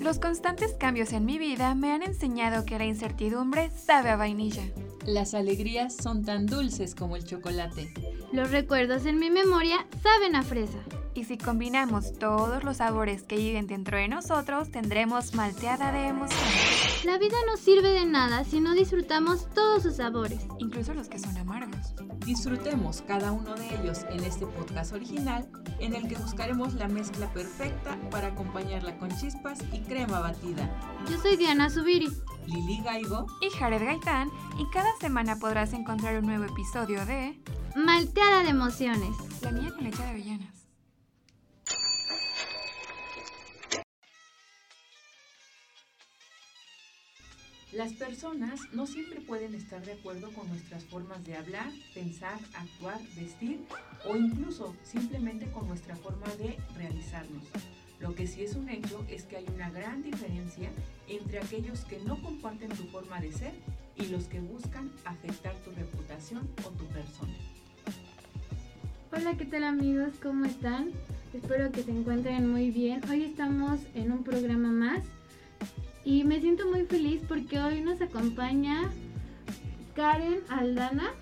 Los constantes cambios en mi vida me han enseñado que la incertidumbre sabe a vainilla. Las alegrías son tan dulces como el chocolate. Los recuerdos en mi memoria saben a fresa. Y si combinamos todos los sabores que viven dentro de nosotros, tendremos malteada de emociones. La vida no sirve de nada si no disfrutamos todos sus sabores, incluso los que son amargos. Disfrutemos cada uno de ellos en este podcast original, en el que buscaremos la mezcla perfecta para acompañarla con chispas y crema batida. Yo soy Diana Zubiri. Lili Gaigo y Jared Gaitán, y cada semana podrás encontrar un nuevo episodio de Malteada de emociones. La niña con leche de avellanas. Las personas no siempre pueden estar de acuerdo con nuestras formas de hablar, pensar, actuar, vestir o incluso simplemente con nuestra forma de realizarnos. Lo que sí es un hecho es que hay una gran diferencia entre aquellos que no comparten tu forma de ser y los que buscan afectar tu reputación o tu persona. Hola, ¿qué tal amigos? ¿Cómo están? Espero que se encuentren muy bien. Hoy estamos en un programa más y me siento muy feliz porque hoy nos acompaña Karen Aldana.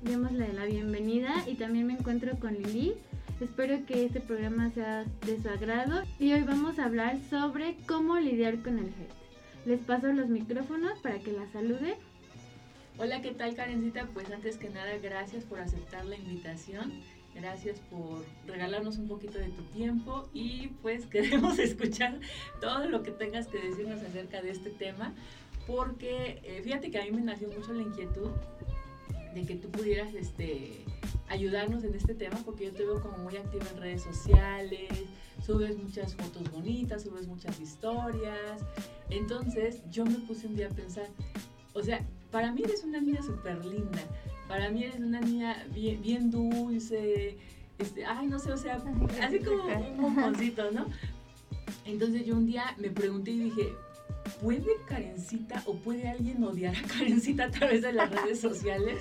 Démosle la bienvenida y también me encuentro con Lili. Espero que este programa sea de su agrado y hoy vamos a hablar sobre cómo lidiar con el hate. Les paso los micrófonos para que la salude. Hola, ¿qué tal Karencita? Pues antes que nada, gracias por aceptar la invitación. Gracias por regalarnos un poquito de tu tiempo y pues queremos escuchar todo lo que tengas que decirnos acerca de este tema porque eh, fíjate que a mí me nació mucho la inquietud de que tú pudieras este, ayudarnos en este tema porque yo te veo como muy activa en redes sociales, subes muchas fotos bonitas, subes muchas historias. Entonces yo me puse un día a pensar, o sea, para mí eres una niña súper linda, para mí eres una niña bien, bien dulce, este, ay, no sé, o sea, así como un bomboncito, ¿no? Entonces yo un día me pregunté y dije, ¿puede Karencita o puede alguien odiar a Karencita a través de las redes sociales?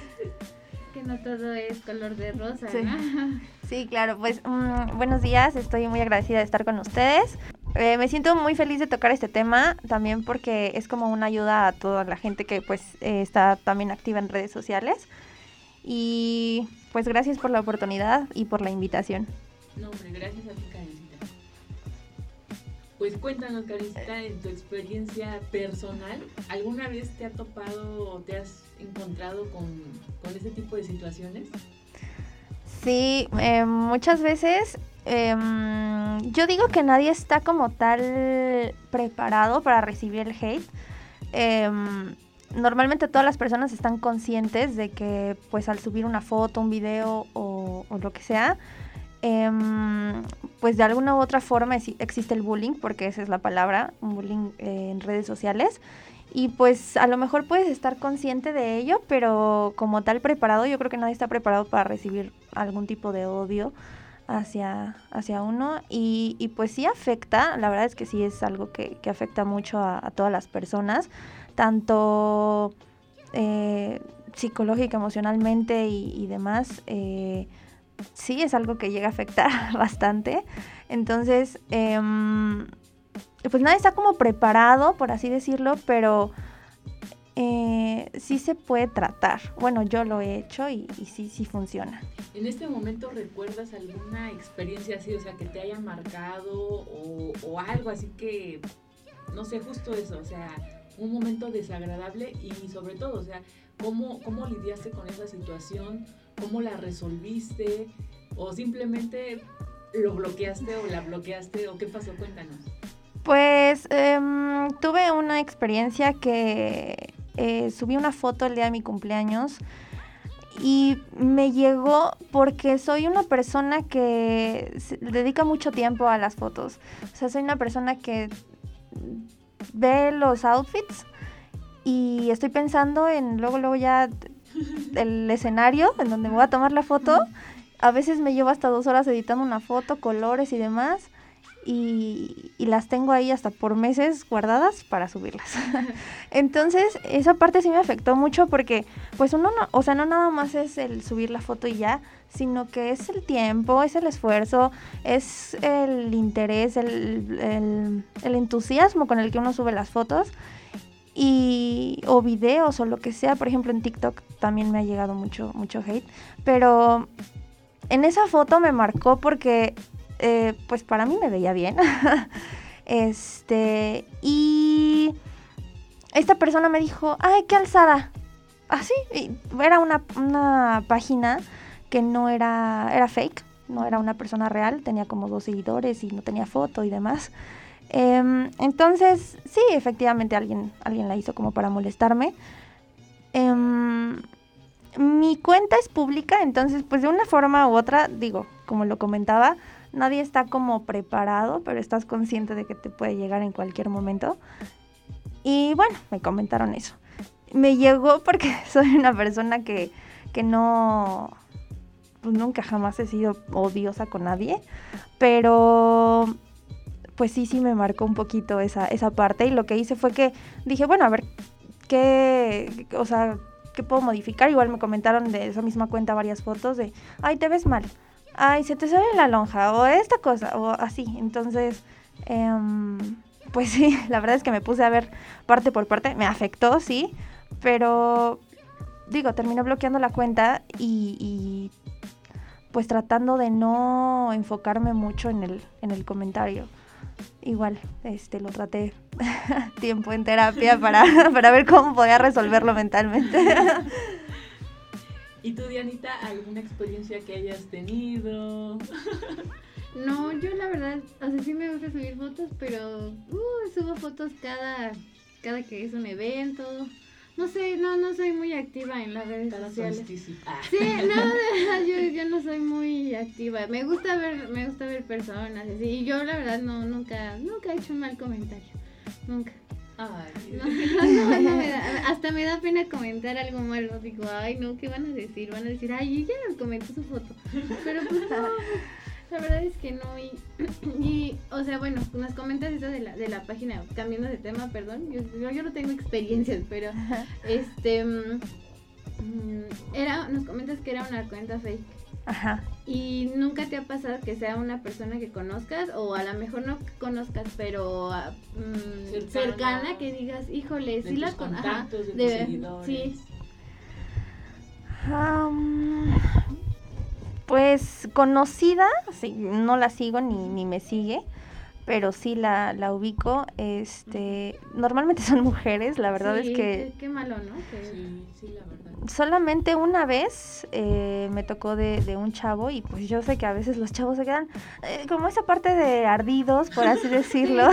Que no todo es color de rosa, sí. ¿no? Sí, claro, pues um, buenos días, estoy muy agradecida de estar con ustedes. Eh, me siento muy feliz de tocar este tema también porque es como una ayuda a toda la gente que pues eh, está también activa en redes sociales. Y pues gracias por la oportunidad y por la invitación. No, hombre, gracias a ti, Karencita. Pues cuéntanos, Karencita, en tu experiencia personal, ¿alguna vez te ha topado o te has encontrado con, con ese tipo de situaciones? Sí, eh, muchas veces eh, yo digo que nadie está como tal preparado para recibir el hate. Eh, normalmente todas las personas están conscientes de que pues al subir una foto, un video o, lo que sea, em, pues de alguna u otra forma existe el bullying, porque esa es la palabra, un bullying eh, en redes sociales. Y pues a lo mejor puedes estar consciente de ello, pero como tal preparado, yo creo que nadie está preparado para recibir algún tipo de odio hacia, hacia uno. Y, y pues sí afecta, la verdad es que sí es algo que, afecta mucho a, todas las personas, tanto eh, psicológica, emocionalmente y, demás. Eh, sí es algo que llega a afectar bastante. Entonces, eh, pues nadie está como preparado, por así decirlo, pero eh, sí se puede tratar. Bueno, yo lo he hecho y, sí, sí funciona. ¿En este momento recuerdas alguna experiencia así, o sea, que te haya marcado o algo así que, no sé, justo eso, o sea, un momento desagradable y sobre todo, o sea, ¿cómo, cómo lidiaste con esa situación? ¿Cómo la resolviste? ¿O simplemente lo bloqueaste o la bloqueaste? ¿O qué pasó? Cuéntanos. Pues eh, tuve una experiencia que eh, subí una foto el día de mi cumpleaños y me llegó porque soy una persona que dedica mucho tiempo a las fotos. O sea, soy una persona que ve los outfits y estoy pensando en luego, luego ya el escenario en donde me voy a tomar la foto. A veces me llevo hasta dos horas editando una foto, colores y demás y, las tengo ahí hasta por meses guardadas para subirlas. Entonces, esa parte sí me afectó mucho porque, pues uno no, o sea, no nada más es el subir la foto y ya, sino que es el tiempo, es el esfuerzo, es el interés, el, el entusiasmo con el que uno sube las fotos y o videos o lo que sea, por ejemplo en TikTok también me ha llegado mucho mucho hate, pero en esa foto me marcó porque eh, pues para mí me veía bien. este, y esta persona me dijo, ay, qué alzada. Así, era una, una página que no era, era fake, no era una persona real, tenía como dos seguidores y no tenía foto y demás. Em, entonces, sí, efectivamente alguien, alguien la hizo como para molestarme. Em, mi cuenta es pública, entonces pues de una forma u otra, digo, como lo comentaba, nadie está como preparado, pero estás consciente de que te puede llegar en cualquier momento. Y bueno, me comentaron eso. Me llegó porque soy una persona que, que no, pues nunca jamás he sido odiosa con nadie, pero pues sí, sí me marcó un poquito esa, esa parte y lo que hice fue que dije, bueno, a ver, ¿qué, o sea, qué puedo modificar? Igual me comentaron de esa misma cuenta varias fotos de, ay, te ves mal ay, se te sale la lonja o esta cosa o así. Entonces, em, pues sí, la verdad es que me puse a ver parte por parte, me afectó, sí, pero digo, terminé bloqueando la cuenta y, pues tratando de no enfocarme mucho en el, en el comentario. Igual, este, lo traté tiempo en terapia para, para ver cómo podía resolverlo mentalmente. ¿Y tú, Dianita, alguna experiencia que hayas tenido? No, yo la verdad, o sea, sí me gusta subir fotos, pero uh, subo fotos cada, cada que es un evento. No sé, no, no soy muy activa en las redes sociales. Ah. Sí, no, yo, yo no soy muy activa. Me gusta ver, me gusta ver personas así. Y yo la verdad no, nunca, nunca he hecho un mal comentario. Nunca. Ay, no, no, me da, hasta me da pena comentar algo malo. Digo, ay, no, ¿qué van a decir? Van a decir, ay, ella nos comentó su foto. Pero pues no, la verdad es que no. Y, y, o sea, bueno, nos comentas eso de la, de la página, cambiando de tema, perdón. Yo, yo, no tengo experiencias, pero este. Mm, era, nos comentas que era una cuenta fake. Ajá. ¿Y nunca te ha pasado que sea una persona que conozcas o a lo mejor no conozcas, pero ah, mm, cercana, que digas, híjole, sí la conozco? De, Sí. pues conocida, sí, no la sigo ni, ni me sigue, pero sí la, la ubico. Este, normalmente son mujeres, la verdad es que... Qué, malo, ¿no? Sí, sí, la verdad solamente una vez eh, me tocó de, un chavo y pues yo sé que a veces los chavos se quedan eh, como esa parte de ardidos, por así decirlo.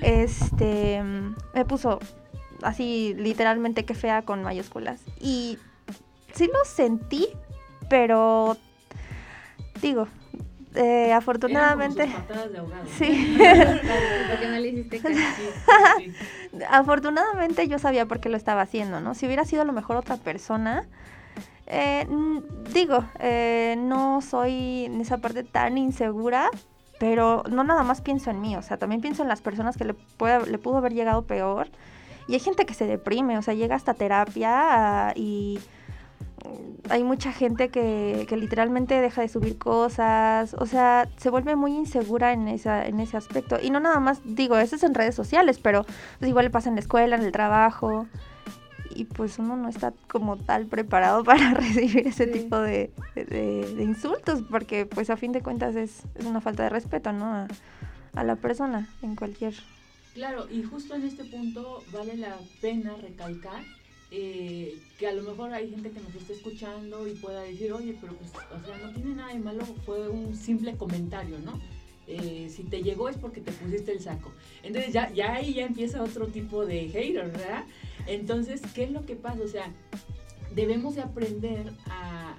este, me puso así literalmente que fea con mayúsculas. Y sí lo sentí, pero digo, eh, afortunadamente. Sí. no le hiciste Afortunadamente yo sabía por qué lo estaba haciendo, ¿no? Si hubiera sido a lo mejor otra persona, eh, digo, eh, no soy en esa parte tan insegura, pero no nada más pienso en mí, o sea, también pienso en las personas que le, puede, le pudo haber llegado peor. Y hay gente que se deprime, o sea, llega hasta terapia y hay mucha gente que, que, literalmente deja de subir cosas, o sea, se vuelve muy insegura en, esa, en ese aspecto. Y no nada más, digo, eso es en redes sociales, pero pues, igual le pasa en la escuela, en el trabajo. Y pues uno no está como tal preparado para recibir ese tipo de, de, insultos, porque pues a fin de cuentas es, es una falta de respeto, ¿no? A, a la persona en cualquier... Claro, y justo en este punto vale la pena recalcar eh, que a lo mejor hay gente que nos está escuchando y pueda decir, oye, pero pues, o sea, no tiene nada de malo, fue un simple comentario, ¿no? Eh, si te llegó es porque te pusiste el saco. Entonces ya, ahí ya empieza otro tipo de hater, ¿verdad? Entonces, ¿qué es lo que pasa? O sea, debemos de aprender a,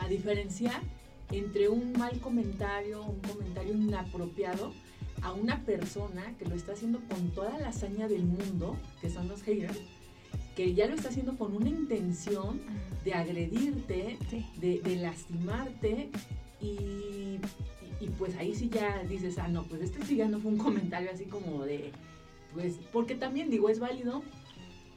a diferenciar entre un mal comentario, un comentario inapropiado, a una persona que lo está haciendo con toda la hazaña del mundo, que son los haters, que ya lo está haciendo con una intención de agredirte, de, lastimarte y, y pues ahí sí ya dices, ah, no, pues este sí ya no fue un comentario así como de, pues, porque también digo, es válido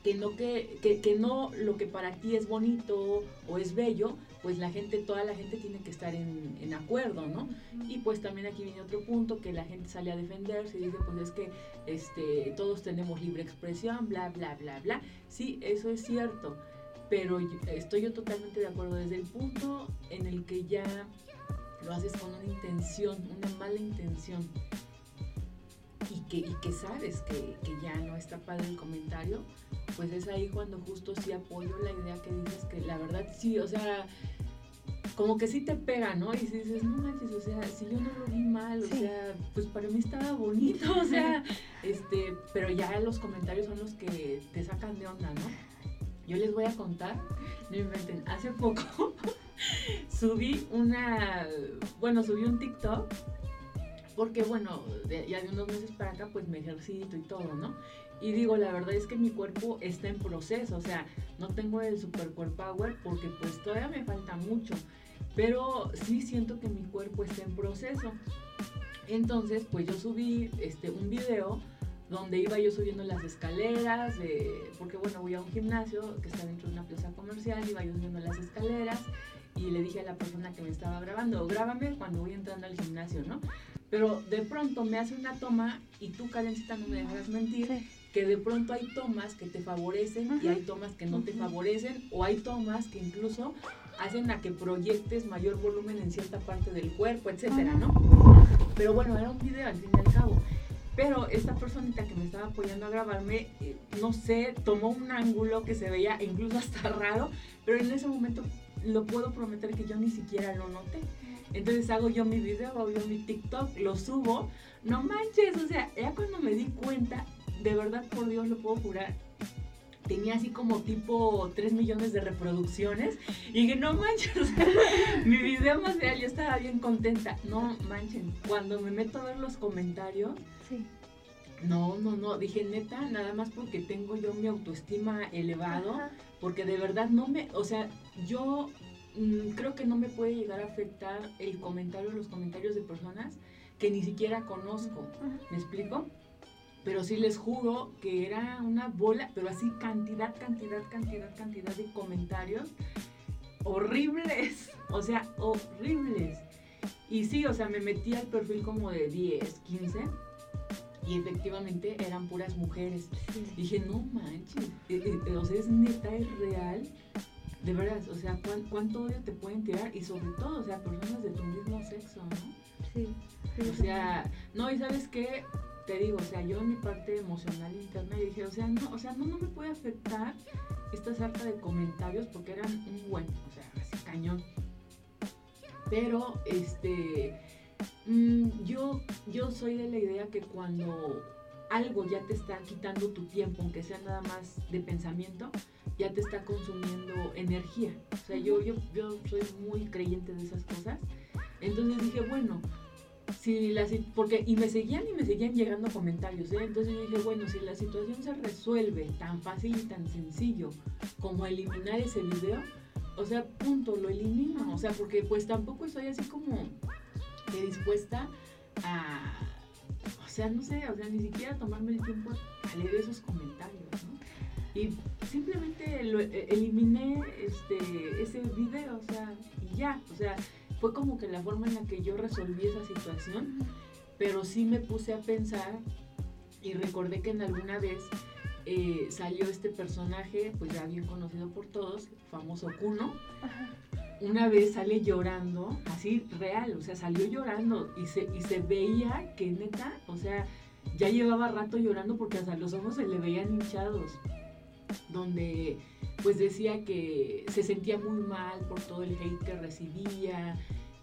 que no, que, que, que no lo que para ti es bonito o es bello, pues la gente, toda la gente tiene que estar en, en, acuerdo, ¿no? Y pues también aquí viene otro punto, que la gente sale a defenderse y dice, pues es que este, todos tenemos libre expresión, bla, bla, bla, bla. Sí, eso es cierto, pero estoy yo totalmente de acuerdo desde el punto en el que ya lo haces con una intención, una mala intención, y que, y que sabes que, que, ya no está padre el comentario, pues es ahí cuando justo sí apoyo la idea que dices que la verdad sí, o sea, como que sí te pega, ¿no? Y si dices, no manches, o sea, si yo no lo vi mal, o sea, pues para mí estaba bonito, o sea, este, pero ya los comentarios son los que te sacan de onda, ¿no? Yo les voy a contar, no inventen, hace poco subí una, bueno, subí un TikTok porque bueno, ya de unos meses para acá pues me ejercito y todo, ¿no? Y digo, la verdad es que mi cuerpo está en proceso, o sea, no tengo el super core power porque pues todavía me falta mucho, pero sí siento que mi cuerpo está en proceso. Entonces, pues yo subí este, un video donde iba yo subiendo las escaleras, de, porque bueno, voy a un gimnasio que está dentro de una plaza comercial, iba yo subiendo las escaleras y le dije a la persona que me estaba grabando, grábame cuando voy entrando al gimnasio, ¿no? Pero de pronto me hace una toma y tú, Karencita, no me dejas mentir, sí. que de pronto hay tomas que te favorecen y hay tomas que no te favorecen o hay tomas que incluso hacen a que proyectes mayor volumen en cierta parte del cuerpo, etcétera, ¿no? Pero bueno, era un video al fin y al cabo. Pero esta personita que me estaba apoyando a grabarme, eh, no sé, tomó un ángulo que se veía incluso hasta raro, pero en ese momento lo puedo prometer que yo ni siquiera lo noté. Entonces hago yo mi video, hago yo mi TikTok, lo subo. No manches, o sea, ya cuando me di cuenta, de verdad por Dios lo puedo jurar, tenía así como tipo 3 millones de reproducciones. Y dije, no manches, o sea, mi video más real, yo estaba bien contenta. No manchen, cuando me meto a ver los comentarios, Sí. no, no, no, dije neta, nada más porque tengo yo mi autoestima elevado, Ajá. porque de verdad no me, o sea, yo creo que no me puede llegar a afectar el comentario, los comentarios de personas que ni siquiera conozco. ¿Me explico? Pero sí les juro que era una bola, pero así cantidad, cantidad, cantidad, cantidad de comentarios horribles. O sea, horribles. Y sí, o sea, me metí al perfil como de 10, 15 y efectivamente eran puras mujeres. Dije, no manches, eh, eh, o sea, es neta, es real. De verdad, o sea, ¿cuán- ¿cuánto odio te pueden tirar? Y sobre todo, o sea, personas de tu mismo sexo, ¿no? Sí. sí, O sea, no, y sabes qué, te digo, o sea, yo en mi parte emocional interna dije, o sea, no, o sea, no, no me puede afectar esta sarta de comentarios porque eran un buen, o sea, así cañón. Pero, este, mm, yo, yo soy de la idea que cuando algo ya te está quitando tu tiempo, aunque sea nada más de pensamiento, ya te está consumiendo energía. O sea, yo, yo, yo soy muy creyente de esas cosas. Entonces dije, bueno, si la porque y me seguían y me seguían llegando comentarios, ¿eh? entonces dije, bueno, si la situación se resuelve tan fácil y tan sencillo como eliminar ese video, o sea, punto, lo elimino, o sea, porque pues tampoco estoy así como dispuesta a, o sea, no sé, o sea, ni siquiera tomarme el tiempo a leer esos comentarios, ¿no? Y simplemente lo, eh, eliminé este, ese video, o sea, y ya, o sea, fue como que la forma en la que yo resolví esa situación, pero sí me puse a pensar y recordé que en alguna vez eh, salió este personaje, pues ya bien conocido por todos, famoso Kuno, Ajá. una vez sale llorando, así real, o sea, salió llorando y se, y se veía que neta, o sea, ya llevaba rato llorando porque hasta los ojos se le veían hinchados, donde pues decía que se sentía muy mal por todo el hate que recibía,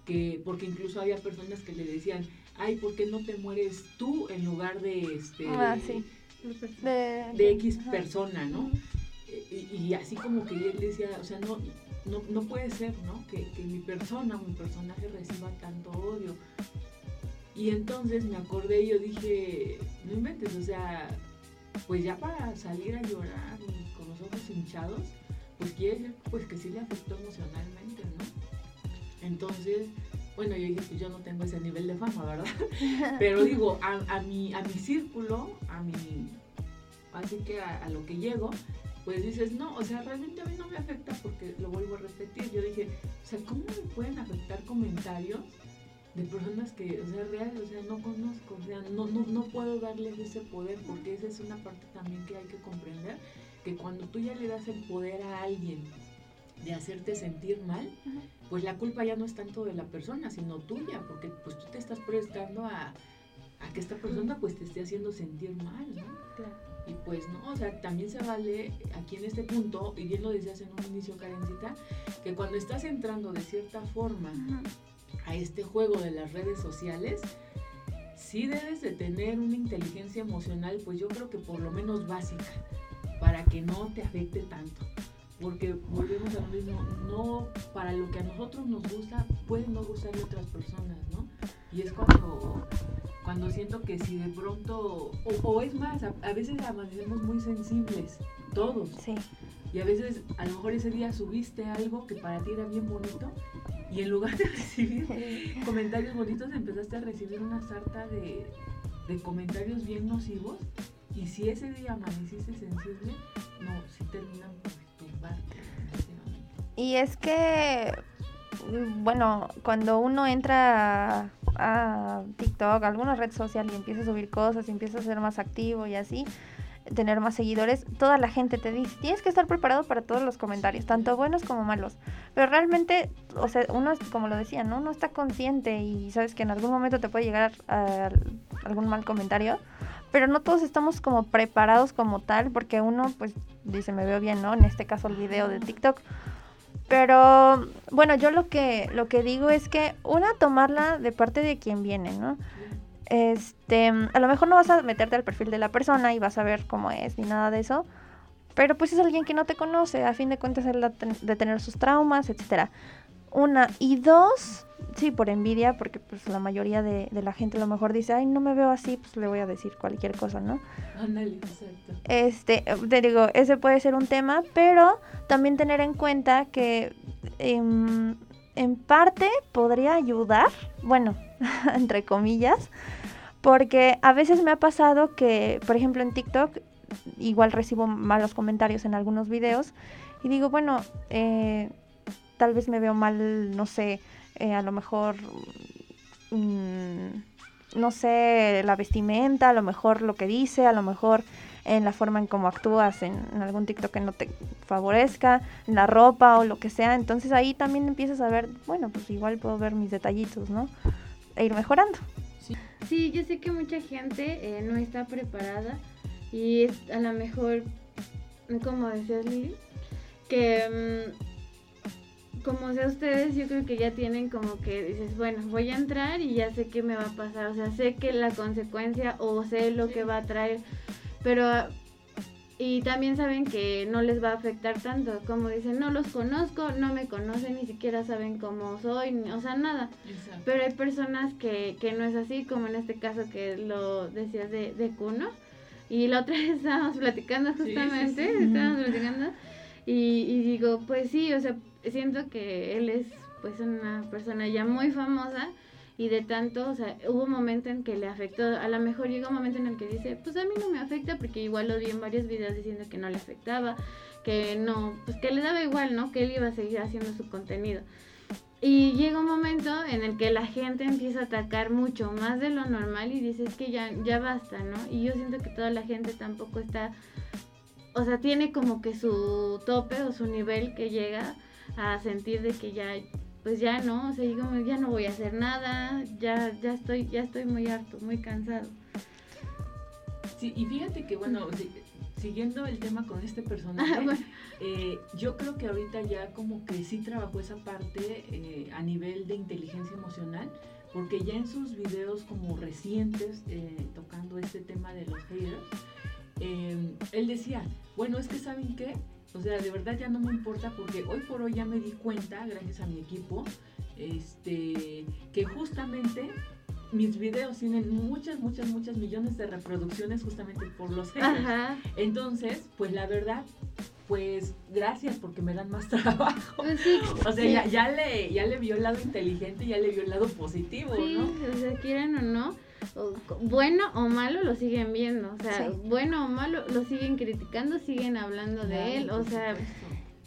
que porque incluso había personas que le decían, ay, ¿por qué no te mueres tú en lugar de este Ah, sí. De, de X ajá. persona, ¿no? Y, y así como que él decía, o sea, no, no, no puede ser, ¿no? Que, que mi persona o mi personaje reciba tanto odio. Y entonces me acordé y yo dije, no inventes, o sea, pues ya para salir a llorar y con los ojos hinchados, pues quiere decir pues que sí le afectó emocionalmente, ¿no? Entonces, bueno, yo dije, pues yo no tengo ese nivel de fama, ¿verdad? Pero digo, a, a, mi, a mi círculo, a mi, así que a, lo que llego, pues dices, no, o sea, realmente a mí no me afecta porque lo vuelvo a repetir. Yo dije, o sea, ¿cómo me pueden afectar comentarios de personas que, o sea, real, o sea, no conozco, o sea, no, no, no puedo darles ese poder porque esa es una parte también que hay que comprender, que cuando tú ya le das el poder a alguien de hacerte sentir mal, pues la culpa ya no es tanto de la persona, sino tuya, porque pues tú te estás prestando a, a que esta persona pues te esté haciendo sentir mal, ¿no? Claro. Y pues no, o sea, también se vale aquí en este punto, y bien lo decías en un inicio, Karencita, que cuando estás entrando de cierta forma a este juego de las redes sociales, sí debes de tener una inteligencia emocional, pues yo creo que por lo menos básica, para que no te afecte tanto porque volvemos a lo mismo, no para lo que a nosotros nos gusta, puede no gustarle a otras personas, ¿no? Y es cuando, cuando siento que si de pronto, o, es más, a, veces amanecemos muy sensibles, todos. Sí. Y a veces, a lo mejor ese día subiste algo que para ti era bien bonito y en lugar de recibir comentarios bonitos empezaste a recibir una sarta de, de comentarios bien nocivos y si ese día amaneciste sensible, no, si terminan por y es que, bueno, cuando uno entra a, TikTok, a alguna red social y empieza a subir cosas, y empieza a ser más activo y así, tener más seguidores, toda la gente te dice, tienes que estar preparado para todos los comentarios, tanto buenos como malos. Pero realmente, o sea, uno, como lo decía, ¿no? Uno está consciente y sabes que en algún momento te puede llegar a, algún mal comentario, pero no todos estamos como preparados como tal, porque uno, pues, dice, me veo bien, ¿no? En este caso el video de TikTok pero bueno, yo lo que, lo que digo es que una, tomarla de parte de quien viene, ¿no? Este, a lo mejor no vas a meterte al perfil de la persona y vas a ver cómo es ni nada de eso, pero pues es alguien que no te conoce, a fin de cuentas él de tener sus traumas, etcétera. Una y dos, sí, por envidia, porque pues la mayoría de, la gente a lo mejor dice, ay, no me veo así, pues le voy a decir cualquier cosa, ¿no? Exacto. Este, te digo, ese puede ser un tema, pero también tener en cuenta que em, en parte podría ayudar, bueno, entre comillas, porque a veces me ha pasado que, por ejemplo, en TikTok, igual recibo malos comentarios en algunos videos y digo, bueno, eh, tal vez me veo mal, no sé, eh, a lo mejor, mm, no sé, la vestimenta, a lo mejor lo que dice, a lo mejor en la forma en cómo actúas en, algún TikTok que no te favorezca, en la ropa o lo que sea. Entonces ahí también empiezas a ver, bueno, pues igual puedo ver mis detallitos, ¿no? E ir mejorando. Sí, yo sé que mucha gente eh, no está preparada y a lo mejor, como decías Lili, que... Mm, como sea ustedes, yo creo que ya tienen como que dices, bueno, voy a entrar y ya sé qué me va a pasar, o sea, sé que la consecuencia o sé lo que va a traer, pero y también saben que no les va a afectar tanto, como dicen, no los conozco, no me conocen, ni siquiera saben cómo soy, o sea, nada. Pero hay personas que, que no es así, como en este caso que lo decías de, de Kuno. Y la otra vez estábamos platicando justamente, estábamos platicando, y, y digo, pues sí, o sea, siento que él es pues una persona ya muy famosa y de tanto, o sea, hubo un momento en que le afectó, a lo mejor llegó un momento en el que dice, pues a mí no me afecta porque igual lo vi en varios videos diciendo que no le afectaba, que no, pues que le daba igual, ¿no? Que él iba a seguir haciendo su contenido. Y llega un momento en el que la gente empieza a atacar mucho más de lo normal y dice, es que ya, ya basta, ¿no? Y yo siento que toda la gente tampoco está, o sea, tiene como que su tope o su nivel que llega a sentir de que ya pues ya no, o sea, ya no voy a hacer nada, ya ya estoy ya estoy muy harto, muy cansado. Sí, y fíjate que bueno, siguiendo el tema con este personaje, ah, eh, yo creo que ahorita ya como que sí trabajó esa parte eh, a nivel de inteligencia emocional, porque ya en sus videos como recientes, eh, tocando este tema de los haters, él decía, bueno, es que saben qué, o sea, de verdad ya no me importa porque hoy por hoy ya me di cuenta, gracias a mi equipo, este, que justamente mis videos tienen muchas, muchas, muchas millones de reproducciones justamente por los haters. Entonces, pues la verdad, pues gracias porque me dan más trabajo. Pues sí, O sea, sí. ya, ya le, ya le vio el lado inteligente, ya le vio el lado positivo, Sí, ¿no? o sea, quieran o no, bueno o malo lo siguen viendo, o sea, Sí. bueno o malo lo siguen criticando, siguen hablando de él, o sea.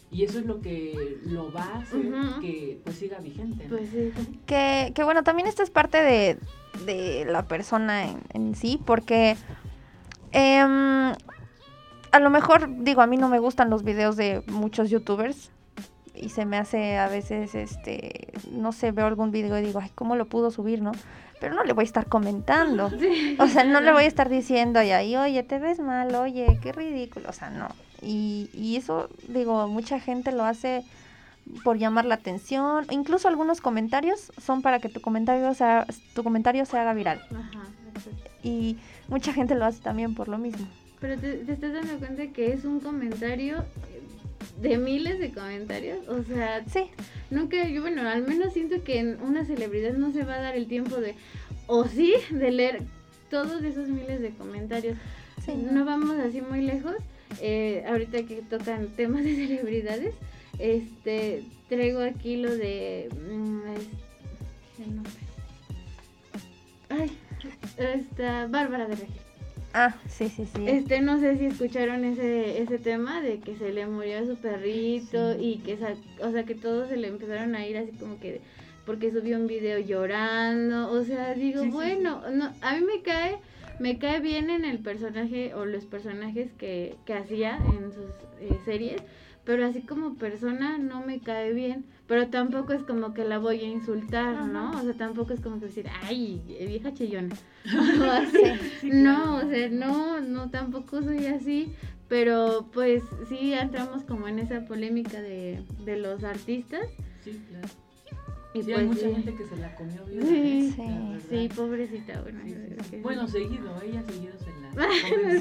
Y eso es lo que lo va a hacer que pues siga vigente. ¿no? pues sí. Que, que bueno, también esto es parte de, de la persona en, en sí, porque em, a lo mejor, digo, a mí no me gustan los videos de muchos youtubers y se me hace a veces, este, no sé, veo algún video y digo, ay, ¿cómo lo pudo subir, no? Pero no le voy a estar comentando. Sí. O sea, no le voy a estar diciendo y ahí, oye, te ves mal, oye, qué ridículo. O sea, no. Y, y eso, digo, mucha gente lo hace por llamar la atención. Incluso algunos comentarios son para que tu comentario, sea, tu comentario se haga viral. Ajá. Y mucha gente lo hace también por lo mismo. Pero te, te estás dando cuenta que es un comentario de miles de comentarios, o sea, Sí, nunca, yo bueno, al menos siento que en una celebridad no se va a dar el tiempo de, o sí, de leer todos esos miles de comentarios. sí. No vamos así muy lejos. eh, ahorita que tocan temas de celebridades, este traigo aquí lo de mm. Ay, esta Bárbara de Regil. Ah, sí, sí, sí. Este, no sé si escucharon ese, ese tema de que se le murió a su perrito Sí. y que, o sea, que todos se le empezaron a ir así como que porque subió un video llorando, o sea, digo, Sí, sí, bueno, no, a mí me cae, me cae bien en el personaje o los personajes que, que hacía en sus eh, series, pero así como persona no me cae bien, pero tampoco es como que la voy a insultar, ¿no? O sea, tampoco es como que decir, ay, vieja chillona. O así. Sí, No, claro. o sea, no, no, tampoco soy así, pero pues sí entramos como en esa polémica de, de los artistas Sí, claro. y Sí, pues hay mucha sí, gente que se la comió viva. Sí. Sí, pobrecita, bueno. Bueno, seguido, ella seguido se la.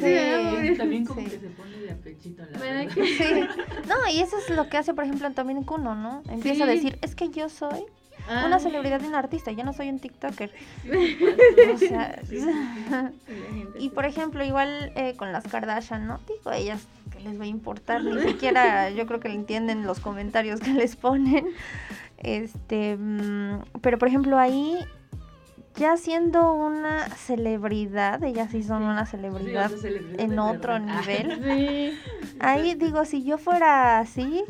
Sí, también como sí. que se pone de apechito, la ¿Verdad verdad. que- Sí. No, y eso es lo que hace, por ejemplo, también Kuno, ¿no? Empieza a decir, es que yo soy Ah, una celebridad y un artista, yo no soy un TikToker. Sí, O sea, sí, sí, sí. la gente Y por ejemplo, igual eh, con las Kardashian, ¿no? Digo, ellas que les va a importar, ni siquiera yo creo que le entienden los comentarios que les ponen. Este, mm, pero por ejemplo ahí, ya siendo una celebridad, ellas sí son una celebridad en otro verdad. Ah, nivel. Sí, Ahí digo, si yo fuera así,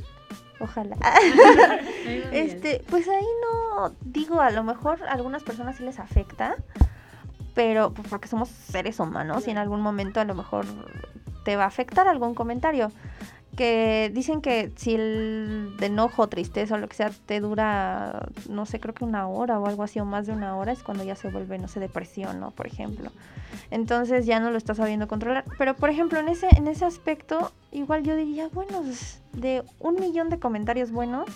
ojalá. Este, pues ahí no, digo, a lo mejor a algunas personas sí les afecta, pero pues, porque somos seres humanos y en algún momento a lo mejor te va a afectar algún comentario. Que dicen que si el de enojo, tristeza o lo que sea te dura, no sé, creo que una hora o algo así, o más de una hora, es cuando ya se vuelve, no sé, depresión, ¿no? Por ejemplo. Entonces ya no lo estás sabiendo controlar. Pero por ejemplo, en ese, en ese aspecto, igual yo diría, bueno, de un millón de comentarios buenos,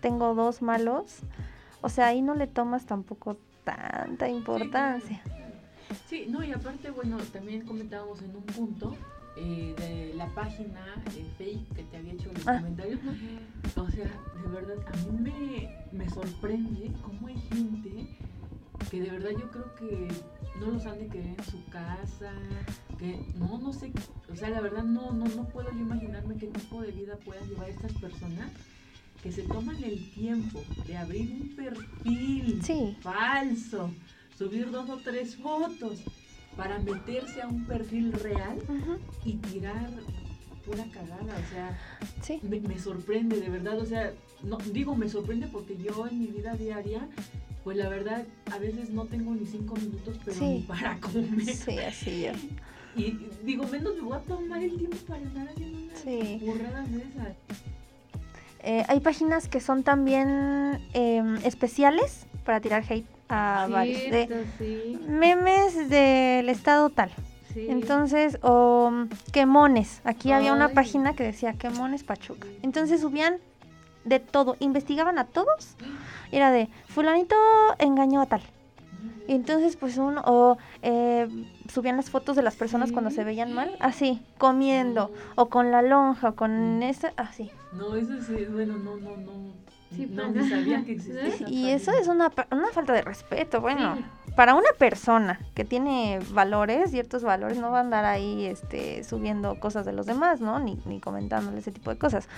tengo dos malos. O sea, ahí no le tomas tampoco tanta importancia. Sí, no, y aparte, bueno, también comentábamos en un punto eh, de la página eh, fake que te había hecho los Ah. comentarios. O sea, de verdad, a mí me, me sorprende cómo hay gente que de verdad yo creo que no los han de querer en su casa, que no, no sé, o sea, la verdad no, no, no puedo yo imaginarme qué tipo de vida puedan llevar estas personas que se toman el tiempo de abrir un perfil Sí. falso, subir dos o tres fotos para meterse a un perfil real y tirar pura cagada, o sea, Sí. me, me sorprende, de verdad, o sea, no, digo me sorprende porque yo en mi vida diaria, pues la verdad, a veces no tengo ni cinco minutos, pero Sí. ni para comer. Sí, así es. Y digo, menos me voy a tomar el tiempo para andar haciendo unas Sí. burradas de esas. Eh, hay páginas que son también em, especiales para tirar hate a varios. De sí, memes del estado tal. sí. Entonces, o mm, quemones. Aquí había una página que decía quemones Pachuca. Entonces subían de todo, investigaban a todos. Era de fulanito engañó a tal. Y entonces, pues uno, o eh, subían las fotos de las personas cuando se veían mal, así, comiendo, o con la lonja, o con esa, así. No, eso sí, bueno, no, no, no. Sí no, ni sabía que existía. Sí. esa Y eso es una, una falta de respeto, bueno. para una persona que tiene valores, ciertos valores, no va a andar ahí este, subiendo cosas de los demás, ¿no? Ni, ni comentándole ese tipo de cosas.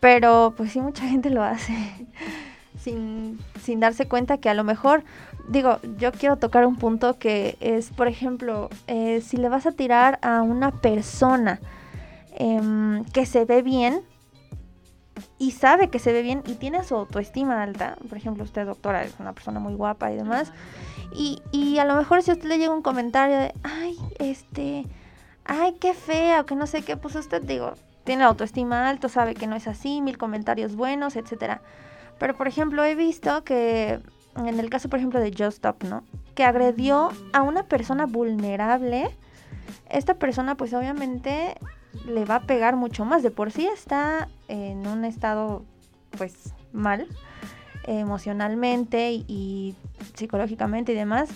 Pero pues sí, mucha gente lo hace sin, sin darse cuenta que a lo mejor, digo, yo quiero tocar un punto que es, por ejemplo, eh, si le vas a tirar a una persona em, que se ve bien, y sabe que se ve bien y tiene su autoestima alta, por ejemplo, usted doctora es una persona muy guapa y demás, y, y a lo mejor si a usted le llega un comentario de, ay, este, ay, qué fea, o que no sé qué, pues usted, digo, tiene autoestima alta, sabe que no es así, mil comentarios buenos, etcétera. Pero, por ejemplo, he visto que, en el caso, por ejemplo, de Just Stop, ¿no? Que agredió a una persona vulnerable, esta persona, pues obviamente le va a pegar mucho más. De por sí está en un estado, pues, mal, emocionalmente y, psicológicamente y demás.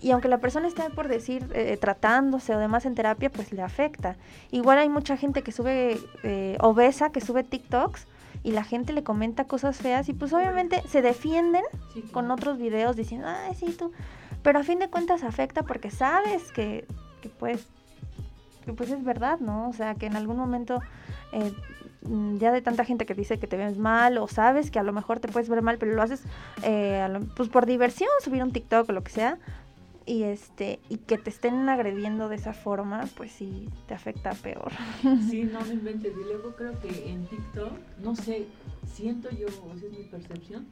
Y aunque la persona esté por decir eh, tratándose o demás en terapia, pues le afecta. Igual hay mucha gente que sube eh, obesa, que sube TikToks y la gente le comenta cosas feas y pues obviamente se defienden con otros videos diciendo, ay, sí, tú. Pero a fin de cuentas afecta porque sabes que, que pues, que pues es verdad, ¿no? O sea, que en algún momento eh, mm, ya de tanta gente que dice que te ves mal o sabes que a lo mejor te puedes ver mal, pero lo haces pues por diversión, subir un TikTok o lo que sea, y este y que te estén agrediendo de esa forma, pues sí te afecta peor. Sí, no me inventes. Y luego creo que en TikTok, no sé, siento yo, o es mi percepción,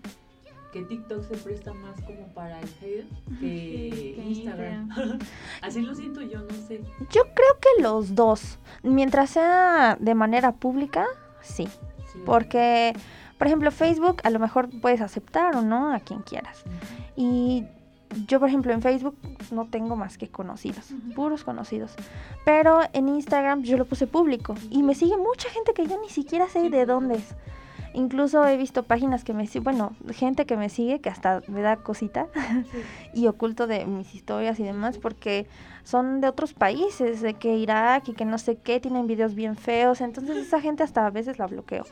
que TikTok se presta más como para el hate que, Instagram. Así lo siento yo, no sé. Yo creo que los dos, mientras sea de manera pública, sí. Porque, por ejemplo, Facebook a lo mejor puedes aceptar o no a quien quieras. Y yo, por ejemplo, en Facebook no tengo más que conocidos, puros conocidos. Pero en Instagram yo lo puse público y me sigue mucha gente que yo ni siquiera sé de dónde es. Incluso he visto páginas que me siguen, bueno, gente que me sigue que hasta me da cosita y oculto de mis historias y demás porque son de otros países, de que Irak y que no sé qué, tienen videos bien feos, entonces esa gente hasta a veces la bloqueo.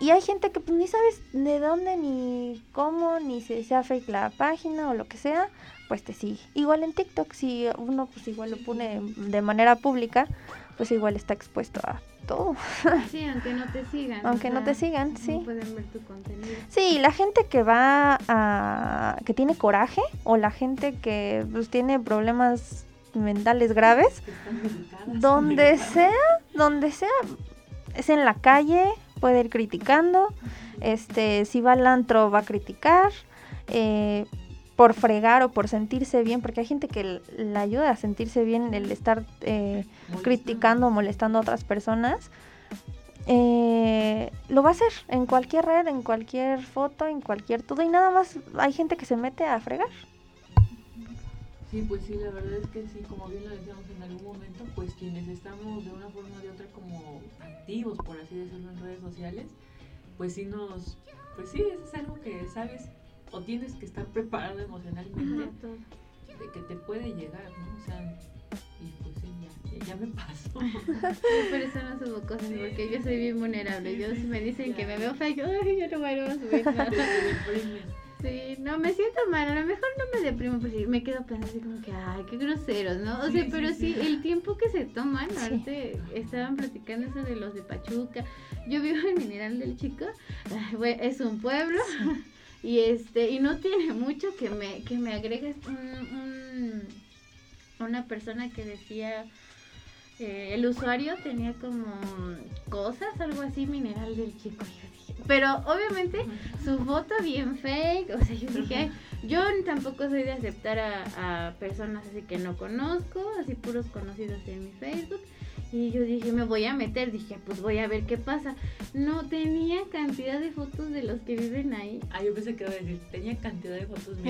Y hay gente que pues, ni sabes de dónde, ni cómo, ni si sea fake la página o lo que sea, pues te sigue. Igual en TikTok, si uno pues igual lo pone de manera pública, pues igual está expuesto a todo. Sí, aunque no te sigan. aunque no te sigan, sí. pueden ver tu contenido. Sí, la gente que va a... que tiene coraje o la gente que pues tiene problemas mentales graves, donde sea, donde sea, es en la calle, puede ir criticando, este, si va al antro va a criticar, eh, por fregar o por sentirse bien, porque hay gente que le ayuda a sentirse bien el estar eh, criticando o molestando a otras personas. Eh, lo va a hacer en cualquier red, en cualquier foto, en cualquier todo y nada más hay gente que se mete a fregar. Sí, pues sí, la verdad es que sí, como bien lo decíamos en algún momento, pues quienes estamos de una forma o de otra como activos, por así decirlo, en redes sociales, pues sí nos, pues sí, es algo que sabes o tienes que estar preparado emocionalmente de que te puede llegar, ¿no? O sea, y pues sí, ya, ya me pasó. por eso no subo cosas, porque yo soy bien vulnerable. yo si me dicen que me veo fake, ay, yo no voy a subir nada. Sí, no, me siento mal, a lo mejor no me deprimo, pues sí, me quedo pensando así como que, ay, qué groseros, ¿no? O sea, pero sí, el tiempo que se toman, ahorita estaban platicando eso de los de Pachuca, yo vivo en Mineral del Chico, es un pueblo, y este, y no tiene mucho que me, que me agregues un, una persona que decía, eh, el usuario tenía como cosas, algo así, Mineral del Chico, pero obviamente su foto bien fake, o sea, yo dije, yo tampoco soy de aceptar a, a personas así que no conozco, así puros conocidos en mi Facebook. Y yo dije, me voy a meter, dije, pues voy a ver qué pasa. No tenía cantidad de fotos de los que viven ahí. Ah, yo pensé que iba a decir, tenía cantidad de fotos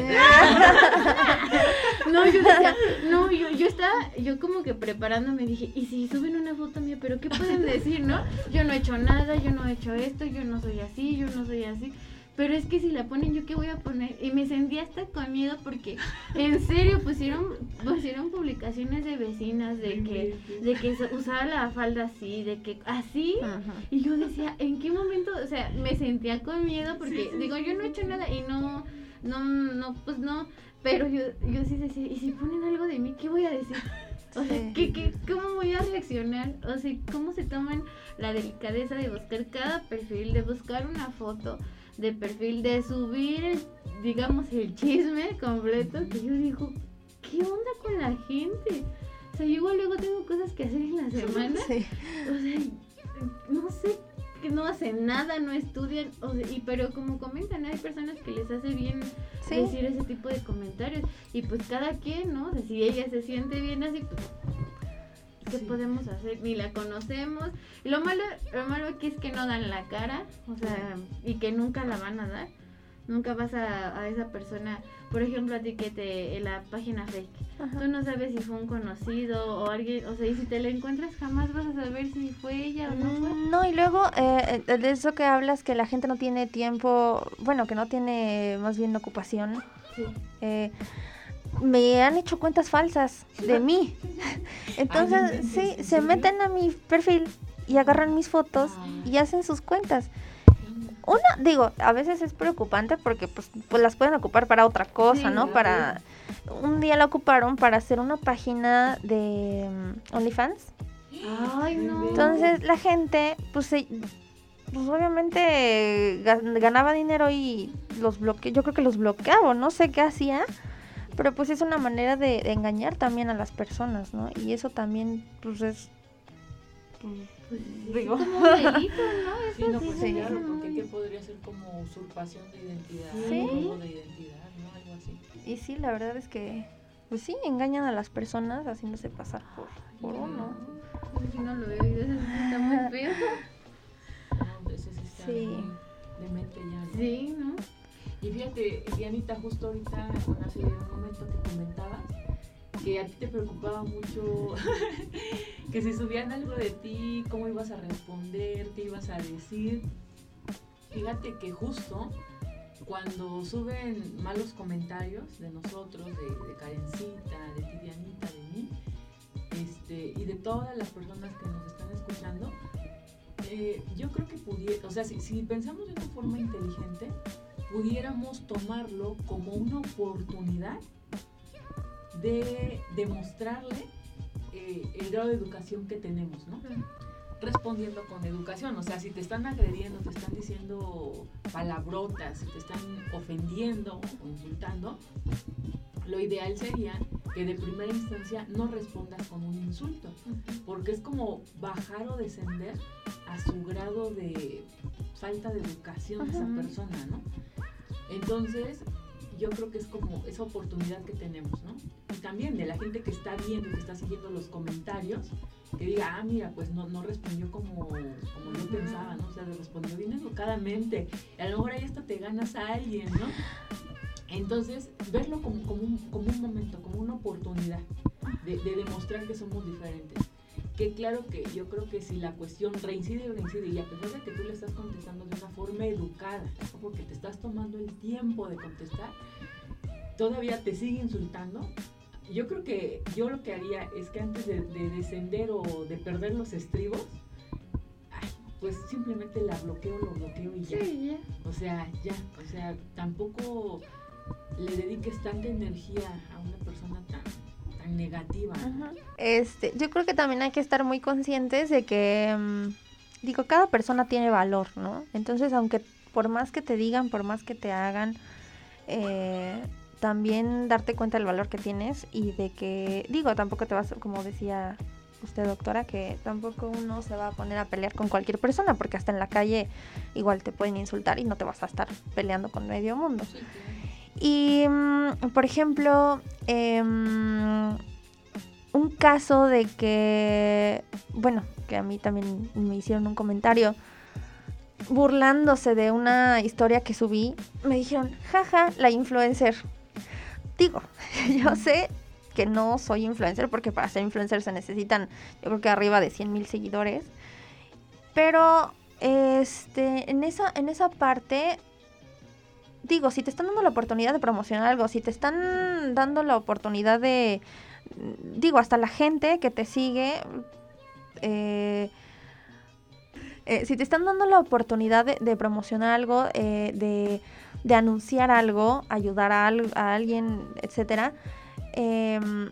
no, yo decía, no, yo, yo estaba, yo como que preparándome, dije, ¿y si suben una foto mía? ¿Pero qué pueden decir, no? Yo no he hecho nada, yo no he hecho esto, yo no soy así, yo no soy así. Pero es que si la ponen, ¿yo qué voy a poner? Y me sentía hasta con miedo porque en serio pusieron, pusieron publicaciones de vecinas de que, de que usaba la falda así, de que así. Y yo decía, ¿en qué momento? O sea, me sentía con miedo porque digo, yo no he hecho nada y no, no, no, pues no. Pero yo, yo sí decía, ¿y si ponen algo de mí, qué voy a decir? O sea, ¿qué, qué, cómo voy a reaccionar? O sea, ¿cómo se toman la delicadeza de buscar cada perfil, de buscar una foto de perfil, de subir, digamos, el chisme completo? Que yo digo, ¿qué onda con la gente? O sea, yo igual luego tengo cosas que hacer en la semana. Sí. O sea, no sé que no hacen nada, no estudian, o y, pero como comentan, hay personas que les hace bien decir ese tipo de comentarios y pues cada quien, ¿no? si ella se siente bien así, pues ¿qué podemos hacer? Ni la conocemos. lo malo, lo malo aquí es que no dan la cara, o sea, y que nunca la van a dar. Nunca vas a, a esa persona, por ejemplo, a ti que te, en la página fake, tú no sabes si fue un conocido o alguien, o sea, y si te la encuentras jamás vas a saber si fue ella o no fue. No, y luego eh, de eso que hablas, que la gente no tiene tiempo, bueno, que no tiene más bien ocupación. Sí. Eh, me han hecho cuentas falsas de mí. Entonces, sí, se meten a mi perfil y agarran mis fotos y hacen sus cuentas. Una, digo, a veces es preocupante porque pues, pues las pueden ocupar para otra cosa, ¿no? Para un día la ocuparon para hacer una página de mm, OnlyFans. Ay, no. Entonces la gente, pues, pues obviamente ganaba dinero y los bloque yo creo que los bloqueaba, no sé qué hacía, pero pues es una manera de, de engañar también a las personas, ¿no? Y eso también, pues es pues, digo. Como un delito, ¿no? sí, no, pues sí, claro, porque ¿qué podría ser como usurpación de identidad? Sí. de identidad, ¿no? Algo así. Y sí, la verdad es que, pues sí, engañan a las personas haciéndose pasar por, por uno. Pues no lo veo y eso está muy Dianita, justo ahorita, hace un momento que comentabas, que a ti te preocupaba mucho que si subían algo de ti, cómo ibas a responder, qué ibas a decir. Fíjate que justo cuando suben malos comentarios de nosotros, de, de Karencita, de Tidianita, de mí, este, y de todas las personas que nos están escuchando, eh, yo creo que pudiera, o sea, si pensamos de una forma inteligente, pudiéramos tomarlo como una oportunidad de demostrarle eh, el grado de educación que tenemos, ¿no? Respondiendo con educación, o sea, si te están agrediendo, te están diciendo palabrotas, si te están ofendiendo o insultando, lo ideal sería que de primera instancia no respondas con un insulto, porque es como bajar o descender a su grado de falta de educación de esa persona, ¿no? Entonces, yo creo que es como esa oportunidad que tenemos, ¿no? Y también de la gente que está viendo, que está siguiendo los comentarios, que diga, ah, mira, pues no, no respondió como, como yo pensaba, ¿no? O sea, respondió bien educadamente. Y a lo mejor ahí hasta te ganas a alguien, ¿no? Entonces, verlo como, como, un, como un momento, como una oportunidad de, de demostrar que somos diferentes que claro que yo creo que si la cuestión reincide o reincide y a pesar de que tú le estás contestando de una forma educada, porque te estás tomando el tiempo de contestar, todavía te sigue insultando, yo creo que yo lo que haría es que antes de, descender o de perder los estribos, pues simplemente la bloqueo, lo bloqueo y ya. ya. O sea, ya, o sea, tampoco le dediques tanta energía a una persona tan negativa. Este, yo creo que también hay que estar muy conscientes de que, mm, digo, cada persona tiene valor, ¿no? Entonces, aunque por más que te digan, por más que te hagan, eh, también darte cuenta del valor que tienes y de que, digo, tampoco te vas, como decía usted, doctora, que tampoco uno se va a poner a pelear con cualquier persona, porque hasta en la calle igual te pueden insultar y no te vas a estar peleando con medio mundo. Y, mm, por ejemplo, em, un caso de que, bueno, que a mí también me hicieron un comentario burlándose de una historia que subí, me dijeron, jaja, la influencer. Digo, yo sé que no soy influencer porque para ser influencer se necesitan, yo creo que arriba de 100 mil seguidores. Pero este, en, esa, en esa parte digo, si te están dando la oportunidad de promocionar algo, si te están dando la oportunidad de, digo, hasta la gente que te sigue, eh, eh, si te están dando la oportunidad de, promocionar algo, eh, de, de, anunciar algo, ayudar a, alguien, etcétera, em,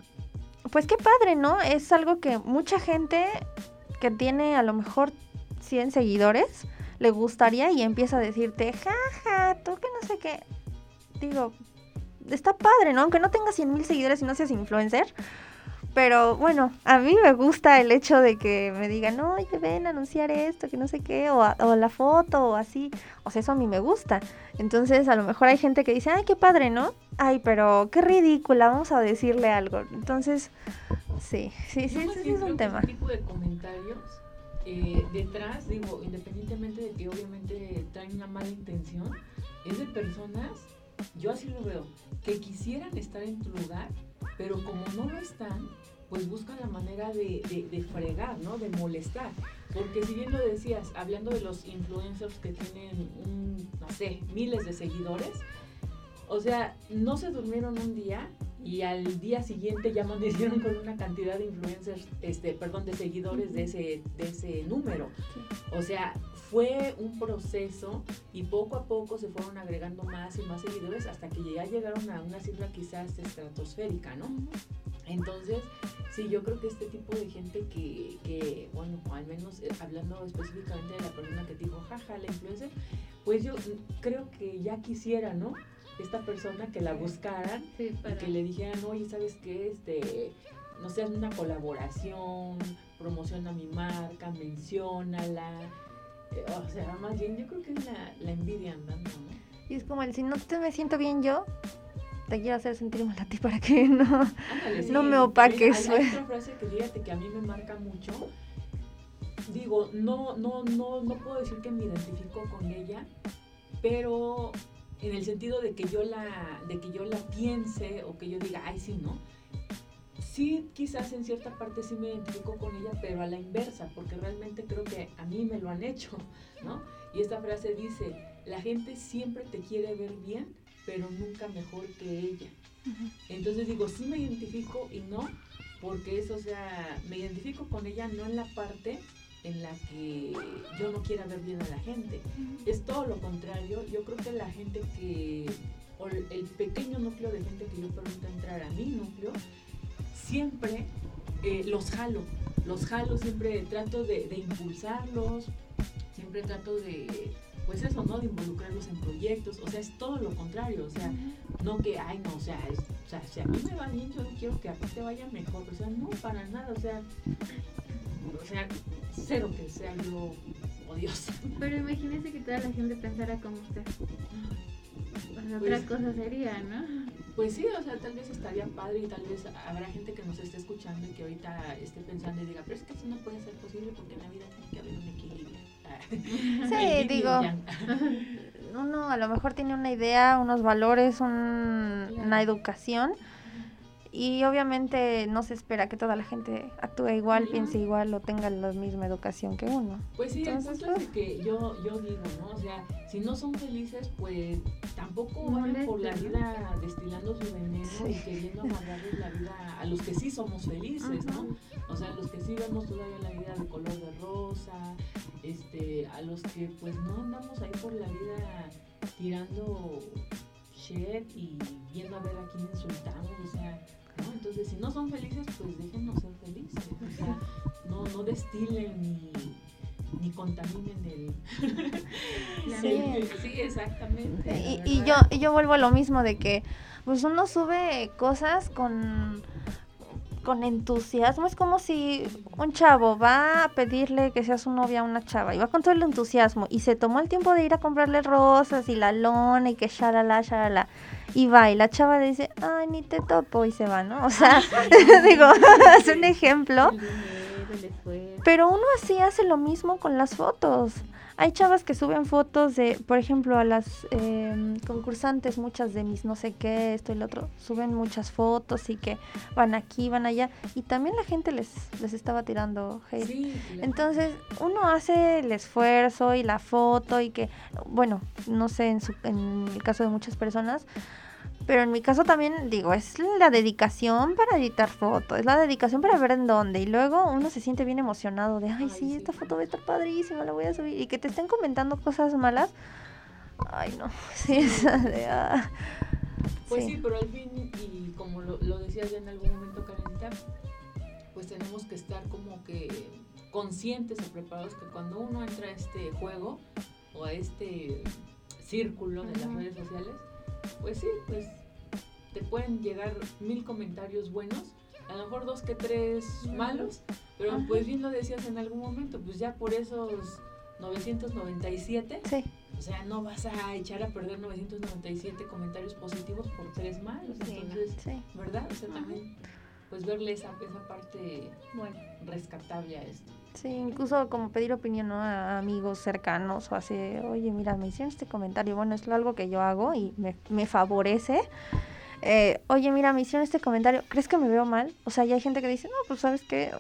pues qué padre, ¿no? Es algo que mucha gente que tiene a lo mejor 100 seguidores le gustaría y empieza a decirte, jaja, tú que no sé qué. Digo, está padre, ¿no? Aunque no tengas 100 mil seguidores y no seas influencer, pero bueno, a mí me gusta el hecho de que me digan, oye, ven a anunciar esto, que no sé qué, o, la foto, o así. O sea, eso a mí me gusta. Entonces, a lo mejor hay gente que dice, ay, qué padre, ¿no? Ay, pero qué ridícula, vamos a decirle algo. Entonces, sí, sí, sí, sí, es un tema. Tipo de comentarios eh, detrás, digo, independientemente de que obviamente traen una mala intención, es de personas, yo así lo veo, que quisieran estar en tu lugar, pero como no lo están, pues buscan la manera de, de, fregar, ¿no? De molestar. Porque si bien lo decías, hablando de los influencers que tienen, un, no sé, miles de seguidores, o sea, no se durmieron un día y al día siguiente ya amanecieron con una cantidad de influencers, este, perdón, de seguidores de ese, de ese número. O sea, fue un proceso y poco a poco se fueron agregando más y más seguidores hasta que ya llegaron a una cifra quizás estratosférica, ¿no? Entonces, sí, yo creo que este tipo de gente que, que bueno, al menos eh, hablando específicamente de la persona que dijo, jaja, la influencer, pues yo creo que ya quisiera, ¿no? Esta persona que la buscaran y que le dijeran, oye, ¿sabes qué? Este, no sé, una colaboración, promociona mi marca, menciónala. Eh, o sea, más bien yo creo que es la, la envidia andando, ¿no? Y es como el, si no te me siento bien yo, te quiero hacer sentir mal a ti para que no, no me opaques. Hay, otra frase que fíjate que a mí me marca mucho. Digo, no, no, no, no puedo decir que me identifico con ella, pero en el sentido de que yo la, de que yo la piense o que yo diga, ay sí, ¿no? Sí, quizás en cierta parte sí me identifico con ella, pero a la inversa, porque realmente creo que a mí me lo han hecho, ¿no? Y esta frase dice, la gente siempre te quiere ver bien, pero nunca mejor que ella. Entonces digo, sí me identifico y no, porque eso, o sea, me identifico con ella no en la parte en la que yo no quiera ver bien a la gente. Es todo lo contrario. Yo creo que la gente que, o el pequeño núcleo de gente que yo permito entrar a mi núcleo, siempre eh, los jalo. Los jalo, siempre trato de, de impulsarlos, siempre trato de pues eso, ¿no? De involucrarlos en proyectos, o sea, es todo lo contrario, o sea, no que, ay, no, o sea, o sea, si a mí me va bien, yo quiero que a ti te vaya mejor, o sea, no, para nada, o sea, o sea, cero que sea yo odiosa. Pero imagínese que toda la gente pensara como usted. Pues otra cosa sería, ¿no? Pues sí, o sea, tal vez estaría padre y tal vez habrá gente que nos esté escuchando y que ahorita esté pensando y diga, pero es que eso no puede ser posible porque en la vida tiene que haber un equilibrio. Sí, digo, uno a lo mejor tiene una idea, unos valores, una educación y obviamente no se espera que toda la gente actúe igual, piense igual o tenga la misma educación que uno. Pues sí, Entonces, es pues que yo, yo digo, ¿no? O sea, si no son felices, pues tampoco van por la vida destilando su veneno y queriendo amargarles la vida a los que sí somos felices, ¿no? O sea, a los que sí vemos todavía la vida de color de rosa, este, a los que pues no andamos ahí por la vida tirando y viendo a ver a quién insultamos, o sea, ¿no? Entonces si no son felices, pues déjenos ser felices, o sea, no, no destilen ni, ni contaminen el... sí, sí, exactamente. Y, y, yo, y yo vuelvo a lo mismo de que pues uno sube cosas con con entusiasmo. Es como si un chavo va a pedirle que sea su novia a una chava y va con todo el entusiasmo y se tomó el tiempo de ir a comprarle rosas y la lona y que shalala, shalala. Y va y la chava dice, ay, ni te topo y se va, ¿no? O sea, digo, es un ejemplo. Pero uno así hace lo mismo con las fotos. hay chavas que suben fotos de, por ejemplo, a las em, concursantes, muchas de mis no sé qué, esto y lo otro, suben muchas fotos y que van aquí, van allá, y también la gente les, les estaba tirando hate. Sí. Entonces, uno hace el esfuerzo y la foto y que, bueno, no sé, en, su, en el caso de muchas personas, pero en mi caso también, digo, es la dedicación para editar fotos, es la dedicación para ver en dónde. Y luego uno se siente bien emocionado de, ay, sí, esta foto va a estar padrísima, la voy a subir. Y que te estén comentando cosas malas. Ay, no, sí, esa de, ah. Pues sí. pero al fin, y como lo, lo decías ya en algún momento, Karencita, pues tenemos que estar como que conscientes o preparados que cuando uno entra a este juego o a este círculo de las redes sociales, pues sí, pues te pueden llegar mil comentarios buenos, a lo mejor dos que tres malos, pero Ajá. pues bien lo decías en algún momento, pues ya por esos 997 Sí, o sea, no vas a echar a perder 997 comentarios positivos por tres malos. Sí. Entonces, sí. ¿verdad? O sea, Ajá. también, pues verle esa, esa parte, bueno, rescatable a esto. Sí, incluso como pedir opinión ¿no? a amigos cercanos o así, oye, mira, me hicieron este comentario, bueno, es algo que yo hago y me, me favorece. Eh, oye, mira, me hicieron este comentario, ¿crees que me veo mal? O sea, ya hay gente que dice, no, pues sabes qué,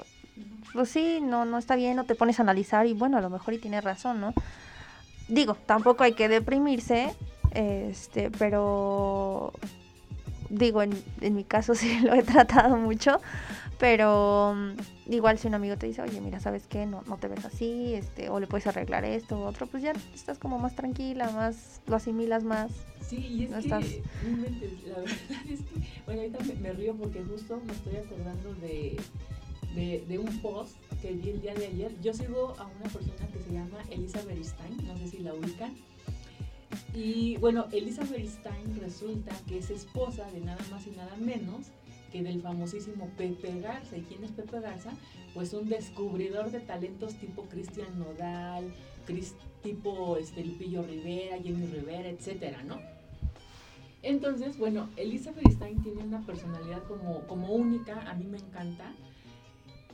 pues sí, no, no está bien, no te pones a analizar y bueno, a lo mejor y tienes razón, ¿no? Digo, tampoco hay que deprimirse, este, pero digo, en mi caso sí lo he tratado mucho, pero mm, igual si un amigo te dice, oye, mira, ¿sabes qué? No, no te ves así, este, o le puedes arreglar esto u otro, pues ya estás como más tranquila, más, lo asimilas más. Sí, y es No que, estás- la verdad es que, bueno, ahorita me, me río porque justo me estoy acordando de, de, de un post que vi el día de ayer. Yo sigo a una persona que se llama Elizabeth Stein, no sé si la ubican. Y bueno, Elizabeth Stein resulta que es esposa de nada más y nada menos que del famosísimo Pepe Garza. ¿Y quién es Pepe Garza? Pues un descubridor de talentos tipo Cristian Nodal, tipo este, Lupillo Rivera, Jenny Rivera, etcétera, ¿no? Entonces, bueno, Elizabeth Stein tiene una personalidad como, como única, a mí me encanta.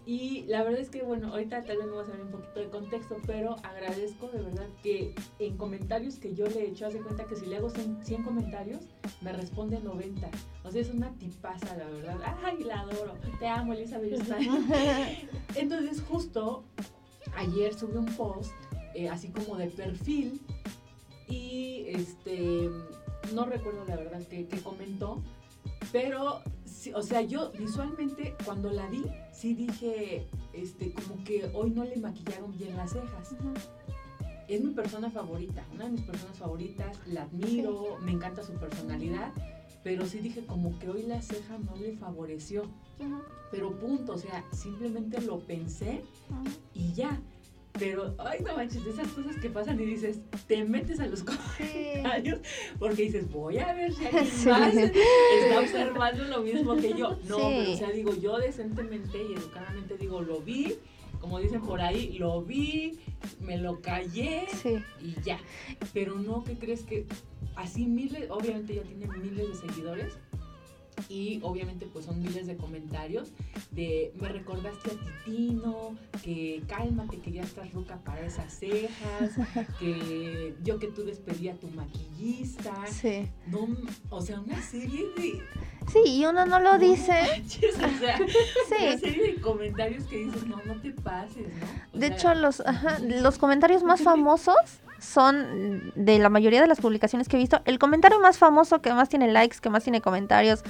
Y la verdad es que, bueno, ahorita tal vez me voy a salir un poquito de contexto, pero agradezco de verdad que en comentarios que yo le he hecho, hace cuenta que si le hago 100, 100 comentarios, me responde 90. O sea, es una tipaza, la verdad. ¡Ay, la adoro! Te amo, Elizabeth. Entonces, justo ayer subí un post, eh, así como de perfil, y este, no recuerdo la verdad que, que comentó, pero, sí, o sea, yo visualmente cuando la vi, sí dije, este, como que hoy no le maquillaron bien las cejas. Es mi persona favorita, una de mis personas favoritas, la admiro, me encanta su personalidad, pero sí dije como que hoy la ceja no le favoreció. Pero punto, o sea, simplemente lo pensé y ya. Pero, ay, no manches, de esas cosas que pasan y dices, te metes a los comentarios porque dices, voy a ver si alguien Sí. más está observando lo mismo que yo. No, Sí. pero, o sea, digo, yo decentemente y educadamente digo, lo vi, como dicen por ahí, lo vi, me lo callé Sí. y ya. Pero no, ¿qué crees que así miles, obviamente ya tiene miles de seguidores y obviamente pues son miles de comentarios de me recordaste a Titino, que cálmate que ya estás ruca para esas cejas, que yo que tú despedí a tu maquillista, Sí. no, o sea, una serie de Sí, y uno no lo no dice. manches, o sea, una Sí. serie de comentarios que dices, no, no te pases, ¿no? O De sea, hecho, los, ajá, los comentarios más famosos son de la mayoría de las publicaciones que he visto. El comentario más famoso, que más tiene likes, que más tiene comentarios,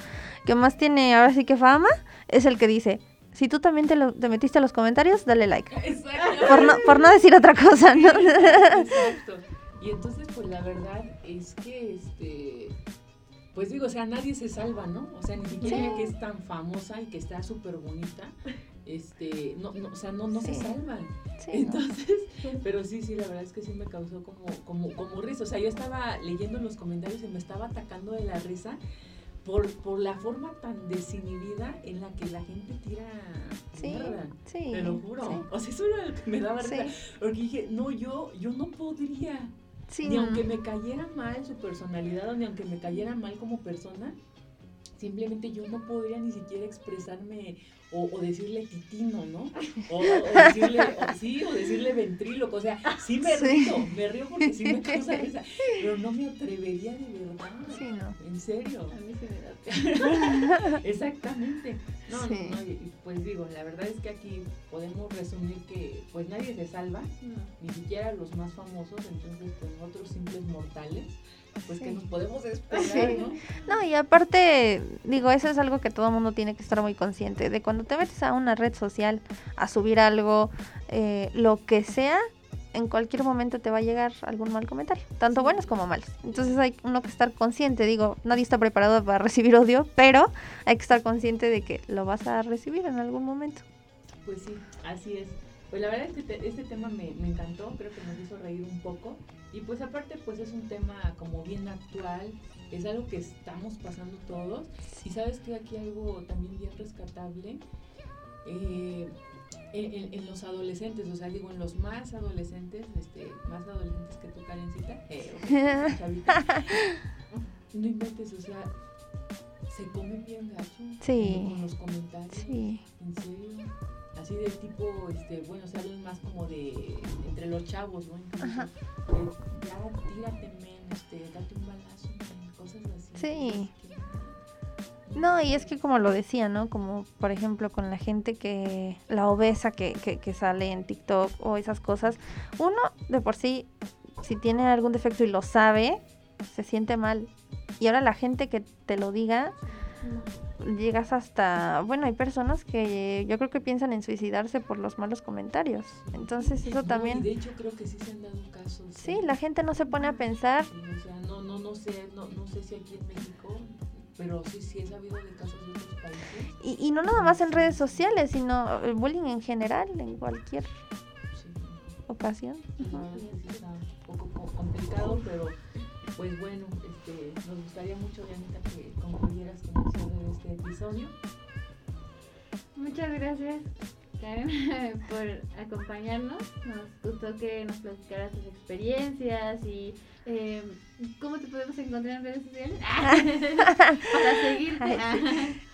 que más tiene ahora sí que fama, es el que dice, si tú también te, lo- te metiste a los comentarios, dale like. Exacto. Por no, por no decir otra cosa, ¿no? Exacto. Y entonces, pues la verdad es que, este, pues digo, o sea, nadie se salva, ¿no? O sea, ni siquiera Sí. que es tan famosa y que está súper bonita, este, no, no, o sea, no, no se salvan. Sí, ¿no? Entonces, pero sí, sí, la verdad es que sí me causó como, como, como risa. O sea, yo estaba leyendo los comentarios y me estaba atacando de la risa por, por la forma tan desinhibida en la que la gente tira Sí, mierda. sí. Te lo juro. sí. O sea, eso era lo que me daba risa. Porque dije, no, yo, yo no podría. sí, Ni no. aunque me cayera mal su personalidad o ni aunque me cayera mal como persona, simplemente yo no podría ni siquiera expresarme o, decirle titino, ¿no? O, decirle, sí, o decirle ventríloco, o sea, sí me río, me río porque sí me causa risa, pero no me atrevería de verdad. Sí, no. En serio. A mí se me da. Exactamente. No, no, no, pues digo, la verdad es que aquí podemos resumir que pues nadie se salva, ni siquiera los más famosos, entonces pues nosotros simples mortales pues que nos podemos esperar, ¿no? No, y aparte, digo, eso es algo que todo el mundo tiene que estar muy consciente, de cuando te metes a una red social a subir algo, eh, lo que sea, en cualquier momento te va a llegar algún mal comentario, tanto buenos como malos. Entonces hay uno que estar consciente, digo, nadie está preparado para recibir odio, pero hay que estar consciente de que lo vas a recibir en algún momento. Pues sí, así es. Pues la verdad es que este tema me, me encantó, creo que nos hizo reír un poco y pues aparte pues es un tema como bien actual, es algo que estamos pasando todos. Y sabes que aquí algo también bien rescatable eh, en, los adolescentes, o sea, digo, en los más adolescentes, este, más adolescentes que tú, Karencita, eh, no inventes, o sea, se comen bien gacho sí. con los comentarios. Sí. En serio así de tipo, este, bueno, salen más como de entre los chavos, ¿no? Incluso, ya tírate, men, este, date un balazo, cosas así. Sí. No, y es que como lo decía, ¿no? Como por ejemplo con la gente que, la obesa que, que, que sale en TikTok o esas cosas, uno de por sí, si tiene algún defecto y lo sabe, se siente mal. Y ahora la gente que te lo diga, llegas hasta, bueno, hay personas que yo creo que piensan en suicidarse por los malos comentarios. Entonces eso también... de hecho creo que sí se han dado casos. Sí, ¿eh? la gente no se pone a pensar. o sea, no, no, no sé, no, no sé si aquí en México, pero sí, sí he sabido de casos de otros países. Y, y no nada más en redes sociales, sino el bullying en general, en cualquier ocasión. Sí, está un poco complicado, pero pues bueno, este, nos gustaría mucho, Dianita, que concluyeras con el de este episodio. Muchas gracias, Karen, por acompañarnos. Nos gustó que nos platicaras tus experiencias y eh, cómo te podemos encontrar en redes sociales para seguirte.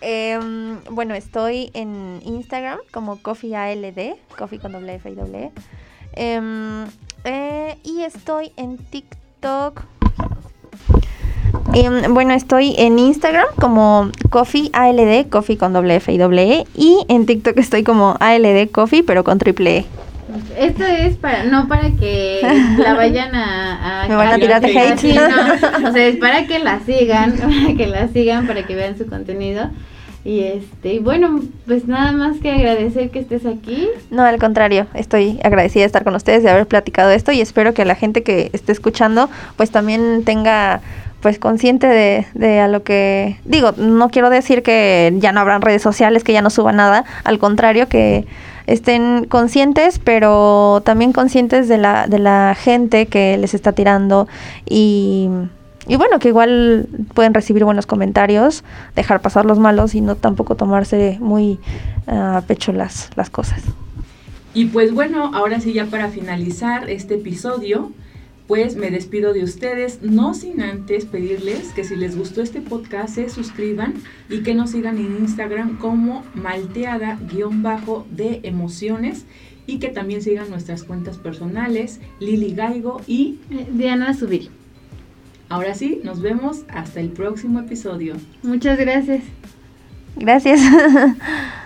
Em, bueno, estoy en Instagram como CoffeeALD, Coffee con doble F y doble E. Em, eh, y estoy en TikTok Em, bueno, estoy en Instagram como Coffee ALD, Coffee con doble F y doble E. Y en TikTok estoy como ALD Coffee, pero con triple E. Esto es para, no para que la vayan a... Me van a tirar de hate. no. O sea, es para que la sigan, para que la sigan, para que vean su contenido. Y este, bueno, pues nada más que agradecer que estés aquí. No, al contrario, estoy agradecida de estar con ustedes, de haber platicado esto y espero que la gente que esté escuchando pues también tenga pues consciente de, de, a lo que digo, no quiero decir que ya no habrán redes sociales, que ya no suba nada, al contrario que estén conscientes, pero también conscientes de la, de la gente que les está tirando y, y bueno, que igual pueden recibir buenos comentarios, dejar pasar los malos y no tampoco tomarse muy a pecho las, las cosas. Y pues bueno, ahora sí ya para finalizar este episodio, pues me despido de ustedes, no sin antes pedirles que si les gustó este podcast se suscriban y que nos sigan en Instagram como malteada-de emociones y que también sigan nuestras cuentas personales, Lili Gaigo y Diana Subir. Ahora sí, nos vemos hasta el próximo episodio. Muchas gracias. Gracias.